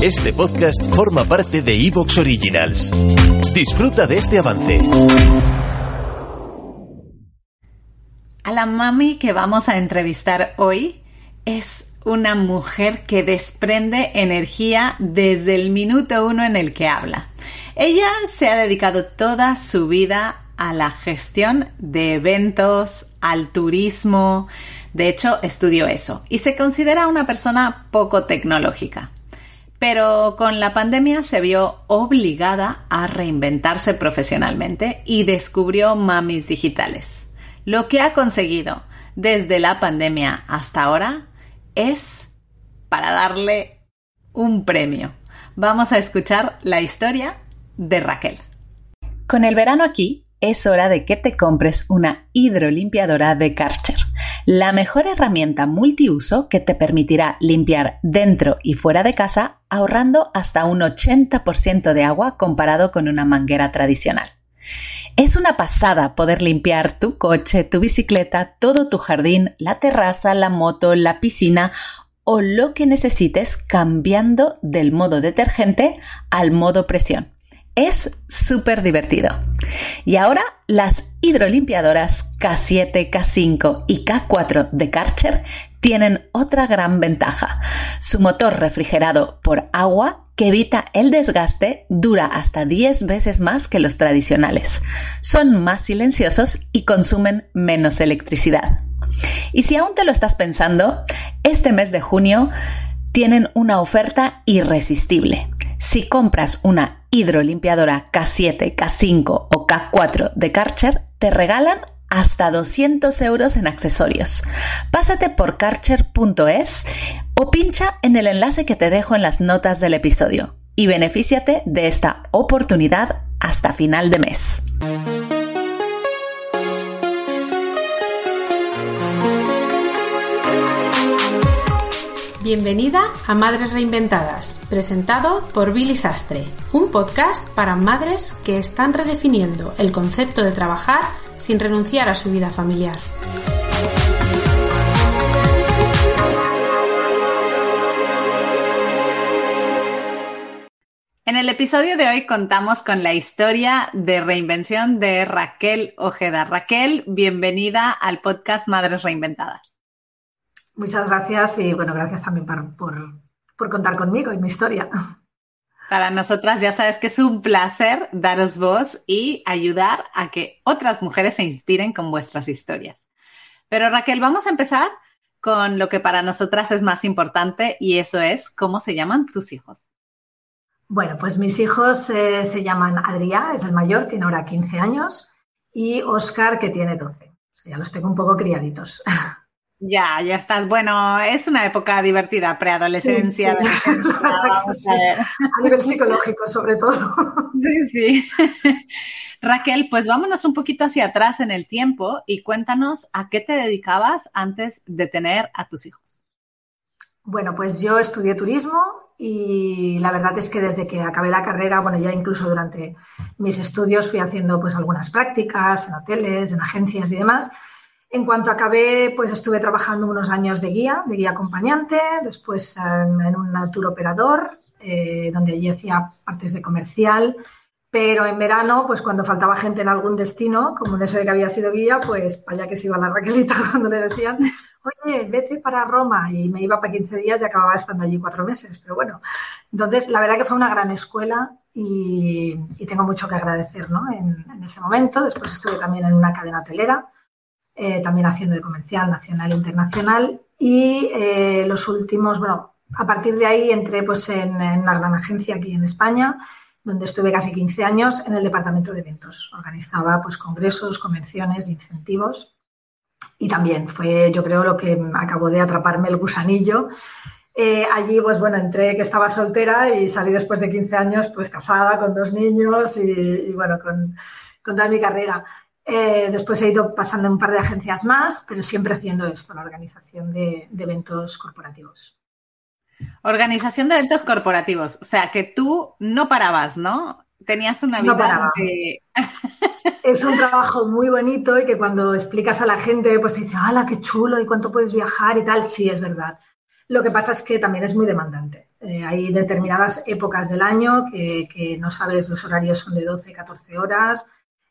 Este podcast forma parte de Evox Originals. Disfruta de este avance. A la mami que vamos a entrevistar hoy es una mujer que desprende energía desde el minuto uno en el que habla. Ella se ha dedicado toda su vida a la gestión de eventos, al turismo. De hecho, estudió eso y se considera una persona poco tecnológica pero con la pandemia se vio obligada a reinventarse profesionalmente y descubrió Mamis Digitales. Lo que ha conseguido desde la pandemia hasta ahora es para darle un premio. Vamos a escuchar la historia de Raquel. Con el verano aquí, es hora de que te compres una hidrolimpiadora de Karcher la mejor herramienta multiuso que te permitirá limpiar dentro y fuera de casa ahorrando hasta un 80% de agua comparado con una manguera tradicional. Es una pasada poder limpiar tu coche, tu bicicleta, todo tu jardín, la terraza, la moto, la piscina o lo que necesites cambiando del modo detergente al modo presión. Es súper divertido. Y ahora las hidrolimpiadoras K7, K5 y K4 de Karcher tienen otra gran ventaja. Su motor refrigerado por agua que evita el desgaste dura hasta 10 veces más que los tradicionales. Son más silenciosos y consumen menos electricidad. Y si aún te lo estás pensando, este mes de junio tienen una oferta irresistible. Si compras una hidrolimpiadora K7, K5 o K4 de Karcher, te regalan hasta 200 euros en accesorios. Pásate por karcher.es o pincha en el enlace que te dejo en las notas del episodio y benefíciate de esta oportunidad hasta final de mes. Bienvenida a Madres Reinventadas, presentado por Billy Sastre, un podcast para madres que están redefiniendo el concepto de trabajar sin renunciar a su vida familiar. En el episodio de hoy contamos con la historia de reinvención de Raquel Ojeda. Raquel, bienvenida al podcast Madres Reinventadas. Muchas gracias y bueno, gracias también por, contar conmigo y mi historia. Para nosotras ya sabes que es un placer daros voz y ayudar a que otras mujeres se inspiren con vuestras historias. Pero Raquel, vamos a empezar con lo que para nosotras es más importante y eso es cómo se llaman tus hijos. Bueno, pues mis hijos eh, se llaman Adrián, es el mayor, tiene ahora 15 años, y Oscar, que tiene 12. ya los tengo un poco criaditos. Ya, ya estás. Bueno, es una época divertida, preadolescencia. a, nivel psicológico, sobre todo. Sí, sí. Raquel, pues vámonos un poquito hacia atrás en el tiempo y cuéntanos a qué te dedicabas antes de tener a tus hijos. Bueno, pues yo estudié turismo y la verdad es que desde que acabé la carrera, bueno, ya incluso durante mis estudios fui haciendo pues algunas prácticas en hoteles, en agencias y demás en cuanto acabé, pues estuve trabajando unos años de guía, de guía acompañante, después en un tour operador, eh, donde allí hacía partes de comercial, pero en verano, pues cuando faltaba gente en algún destino, como en ese de que había sido guía, pues para allá que se iba la Raquelita cuando le decían, oye, vete para Roma, y me iba para 15 días y acababa estando allí cuatro meses, pero bueno, entonces la verdad que fue una gran escuela y, tengo mucho que agradecer ¿no? en, en ese momento. Después estuve también en una cadena hotelera eh, también haciendo de comercial nacional e internacional. Y eh, los últimos, bueno, a partir de ahí entré pues, en, una gran agencia aquí en España, donde estuve casi 15 años en el departamento de eventos. Organizaba pues, congresos, convenciones, incentivos. Y también fue, yo creo, lo que acabó de atraparme el gusanillo. Eh, allí, pues bueno, entré que estaba soltera y salí después de 15 años, pues casada, con dos niños y, bueno, con, con toda mi carrera. Eh, después he ido pasando en un par de agencias más, pero siempre haciendo esto, la organización de, eventos corporativos. Organización de eventos corporativos. O sea, que tú no parabas, ¿no? Tenías una vida. No paraba. Es un trabajo muy bonito y que cuando explicas a la gente, pues te dice, ¡hala, qué chulo! ¿Y cuánto puedes viajar y tal? Sí, es verdad. Lo que pasa es que también es muy demandante. Eh, hay determinadas épocas del año que, no sabes, los horarios son de 12, 14 horas,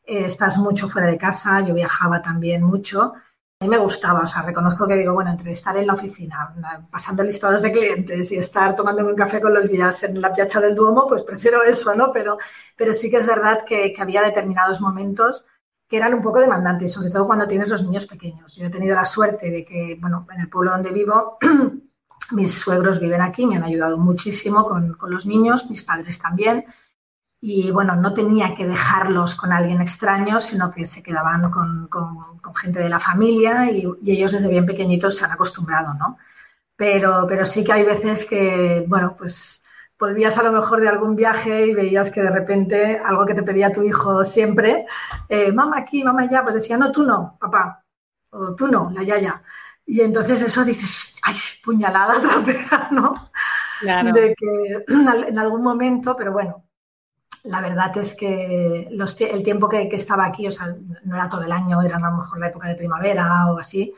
eh, estás mucho fuera de casa, yo viajaba también mucho. A mí me gustaba, o sea, reconozco que digo, bueno, entre estar en la oficina, pasando listados de clientes y estar tomándome un café con los guías en la Piazza del Duomo, pues prefiero eso, ¿no? Pero, pero sí que es verdad que, que había determinados momentos que eran un poco demandantes, sobre todo cuando tienes los niños pequeños. Yo he tenido la suerte de que, bueno, en el pueblo donde vivo, mis suegros viven aquí, me han ayudado muchísimo con, los niños, mis padres también. Y bueno, no tenía que dejarlos con alguien extraño, sino que se quedaban con, gente de la familia y, y, ellos desde bien pequeñitos se han acostumbrado, ¿no? Pero, pero sí que hay veces que, bueno, pues volvías a lo mejor de algún viaje y veías que de repente algo que te pedía tu hijo siempre, eh, mamá aquí, mamá allá, pues decía, no, tú no, papá, o tú no, la yaya. Y entonces eso dices, ay, puñalada trapera, ¿no? Claro. De que en algún momento, pero bueno, la verdad es que el tiempo que, estaba aquí, o sea, no era todo el año, era a lo mejor la época de primavera o así,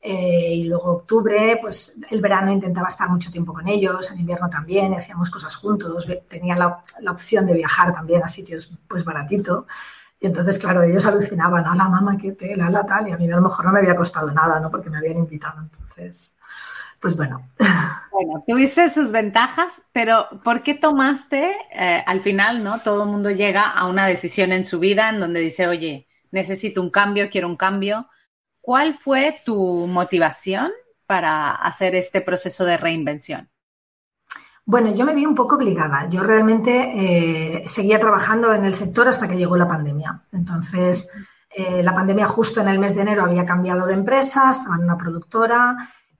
eh, y luego octubre, pues el verano intentaba estar mucho tiempo con ellos, en invierno también, hacíamos cosas juntos, tenía la, opción de viajar también a sitios pues baratito. Y entonces, claro, ellos alucinaban, a la mamá, qué tela, la tal, y a mí a lo mejor no me había costado nada, ¿no? Porque me habían invitado. Entonces, pues bueno. Bueno, tuviste sus ventajas, pero ¿por qué tomaste, eh, al final, ¿no? Todo el mundo llega a una decisión en su vida en donde dice, oye, necesito un cambio, quiero un cambio ¿Cuál fue tu motivación para hacer este proceso de reinvención? Bueno, yo me vi un poco obligada. Yo realmente eh, seguía trabajando en el sector hasta que llegó la pandemia. Entonces, eh, la pandemia justo en el mes de enero había cambiado de empresa, estaba en una productora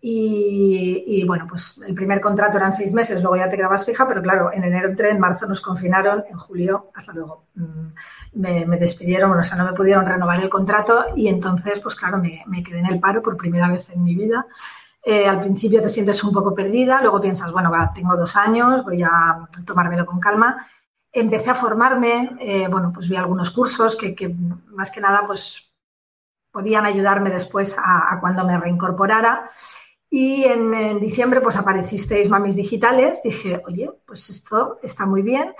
y, bueno, pues el primer contrato eran seis meses, luego ya te quedabas fija, pero claro, en enero entré, en marzo nos confinaron, en julio, hasta luego. Mm, me, despidieron, o sea, no me pudieron renovar el contrato y entonces, pues claro, me, quedé en el paro por primera vez en mi vida. Eh, al principio te sientes un poco perdida, luego piensas, bueno, va, tengo dos años, voy a tomármelo con calma. Empecé a formarme, eh, bueno, pues vi algunos cursos que, que, más que nada, pues podían ayudarme después a, cuando me reincorporara. Y en, en, diciembre, pues aparecisteis Mamis Digitales. Dije, oye, pues esto está muy bien.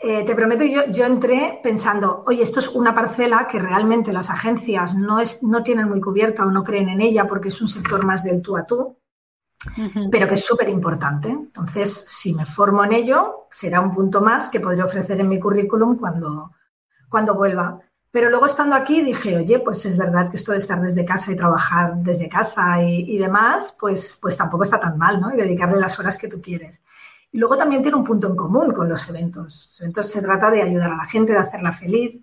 Eh, te prometo, yo, yo entré pensando, oye, esto es una parcela que realmente las agencias no, es, no tienen muy cubierta o no creen en ella porque es un sector más del tú a tú, pero que es súper importante. Entonces, si me formo en ello, será un punto más que podré ofrecer en mi currículum cuando, cuando vuelva. Pero luego estando aquí dije, oye, pues es verdad que esto de estar desde casa y trabajar desde casa y, y demás, pues, pues tampoco está tan mal, ¿no? Y dedicarle las horas que tú quieres. Y luego también tiene un punto en común con los eventos. Los eventos se trata de ayudar a la gente, de hacerla feliz.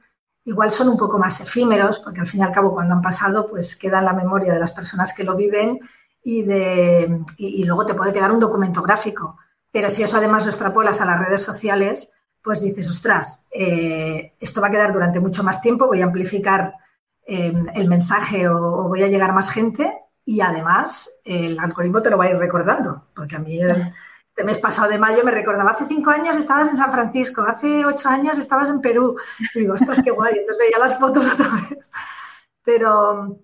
Igual son un poco más efímeros, porque al fin y al cabo cuando han pasado, pues queda en la memoria de las personas que lo viven y, de, y, luego te puede quedar un documento gráfico. Pero si eso además lo extrapolas a las redes sociales, pues dices, ostras, eh, esto va a quedar durante mucho más tiempo, voy a amplificar eh, el mensaje o, voy a llegar más gente y además el algoritmo te lo va a ir recordando, porque a mí este mes pasado de mayo me recordaba, hace cinco años estabas en San Francisco, hace ocho años estabas en Perú. Y digo, ostras, qué guay. Entonces veía las fotos otra vez. Pero,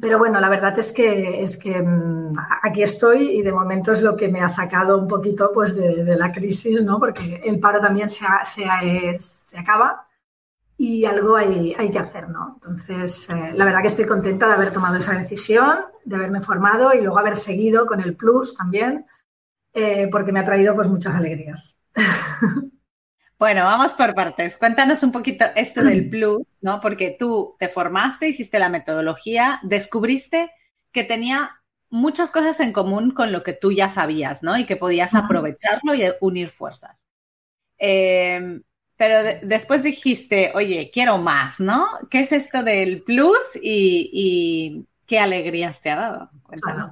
pero bueno, la verdad es que, es que mm, aquí estoy y de momento es lo que me ha sacado un poquito pues, de, la crisis, ¿no? Porque el paro también se, se, se acaba y algo hay, hay, que hacer, ¿no? Entonces, eh, la verdad que estoy contenta de haber tomado esa decisión, de haberme formado y luego haber seguido con el Plus también eh, porque me ha traído pues muchas alegrías. Bueno, vamos por partes. Cuéntanos un poquito esto del plus, ¿no? Porque tú te formaste, hiciste la metodología, descubriste que tenía muchas cosas en común con lo que tú ya sabías, ¿no? Y que podías aprovecharlo y unir fuerzas. Em, pero después dijiste, oye, quiero más, ¿no? ¿Qué es esto del plus y, qué alegrías te ha dado? Cuéntanos.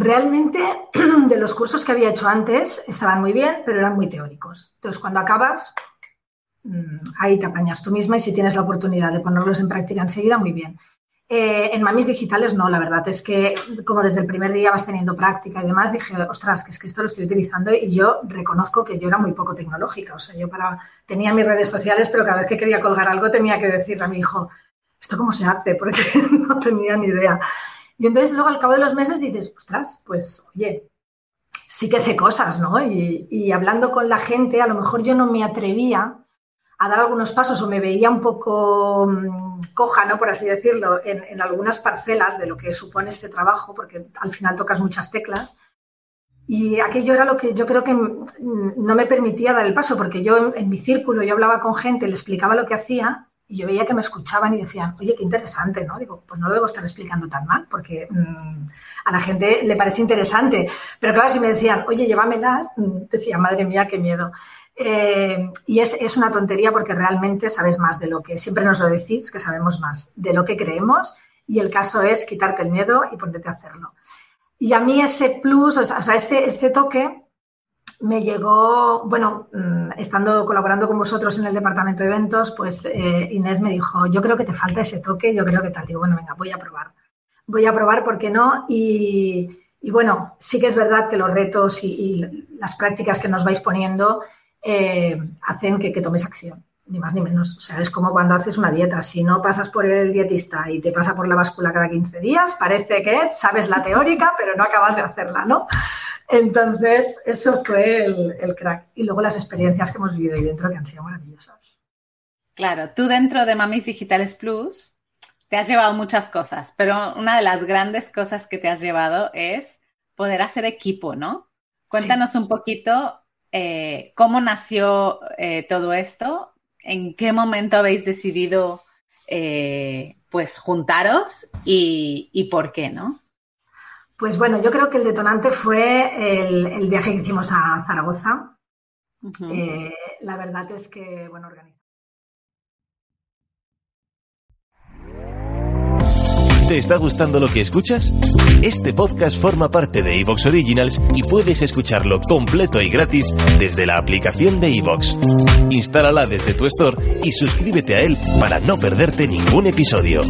Realmente, de los cursos que había hecho antes, estaban muy bien, pero eran muy teóricos. Entonces, cuando acabas, mm, ahí te apañas tú misma y si tienes la oportunidad de ponerlos en práctica enseguida, muy bien. Eh, en mamis digitales no, la verdad es que como desde el primer día vas teniendo práctica y demás, dije, ostras, que es que esto lo estoy utilizando y yo reconozco que yo era muy poco tecnológica. O sea, yo para, tenía mis redes sociales, pero cada vez que quería colgar algo tenía que decirle a mi hijo, ¿esto cómo se hace? Porque no tenía ni idea. Y entonces luego al cabo de los meses dices, ostras, pues oye, sí que sé cosas, ¿no? Y, hablando con la gente, a lo mejor yo no me atrevía a dar algunos pasos o me veía un poco mm, coja, ¿no? Por así decirlo, en, algunas parcelas de lo que supone este trabajo, porque al final tocas muchas teclas. Y aquello era lo que yo creo que mm, no me permitía dar el paso, porque yo en mi círculo, yo hablaba con gente, le explicaba lo que hacía y yo veía que me escuchaban y decían, oye, qué interesante, ¿no? Digo, pues no lo debo estar explicando tan mal, porque mm, a la gente le parece interesante. Pero claro, si me decían, oye, llévamelas, mm, decía, madre mía, qué miedo. Eh, y es, es, una tontería porque realmente sabes más de lo que siempre nos lo decís, que sabemos más de lo que creemos. Y el caso es quitarte el miedo y ponerte a hacerlo. Y a mí ese plus, o sea, ese, ese toque me llegó, bueno, mm, estando colaborando con vosotros en el departamento de eventos, pues eh, Inés me dijo, yo creo que te falta ese toque, yo creo que tal. Digo, bueno, venga, voy a probar. Voy a probar, ¿por qué no? Y, bueno, sí que es verdad que los retos y, las prácticas que nos vais poniendo eh, hacen que, que, tomes acción, ni más ni menos. O sea, es como cuando haces una dieta. Si no pasas por el dietista y te pasa por la báscula cada 15 días, parece que sabes la teórica, pero no acabas de hacerla, ¿no? Entonces, eso fue el, crack. Y luego las experiencias que hemos vivido ahí dentro que han sido maravillosas. Claro, tú dentro de Mamis Digitales Plus te has llevado muchas cosas, pero una de las grandes cosas que te has llevado es poder hacer equipo, ¿no? Cuéntanos un poquito eh, cómo nació eh, todo esto, en qué momento habéis decidido eh, pues juntaros y, y por qué, ¿no? Pues bueno, yo creo que el detonante fue el, viaje que hicimos a Zaragoza. Eh, la verdad es que, bueno, organizamos. ¿Te está gustando lo que escuchas? Este podcast forma parte de Evox Originals y puedes escucharlo completo y gratis desde la aplicación de Evox. Instálala desde tu store y suscríbete a él para no perderte ningún episodio.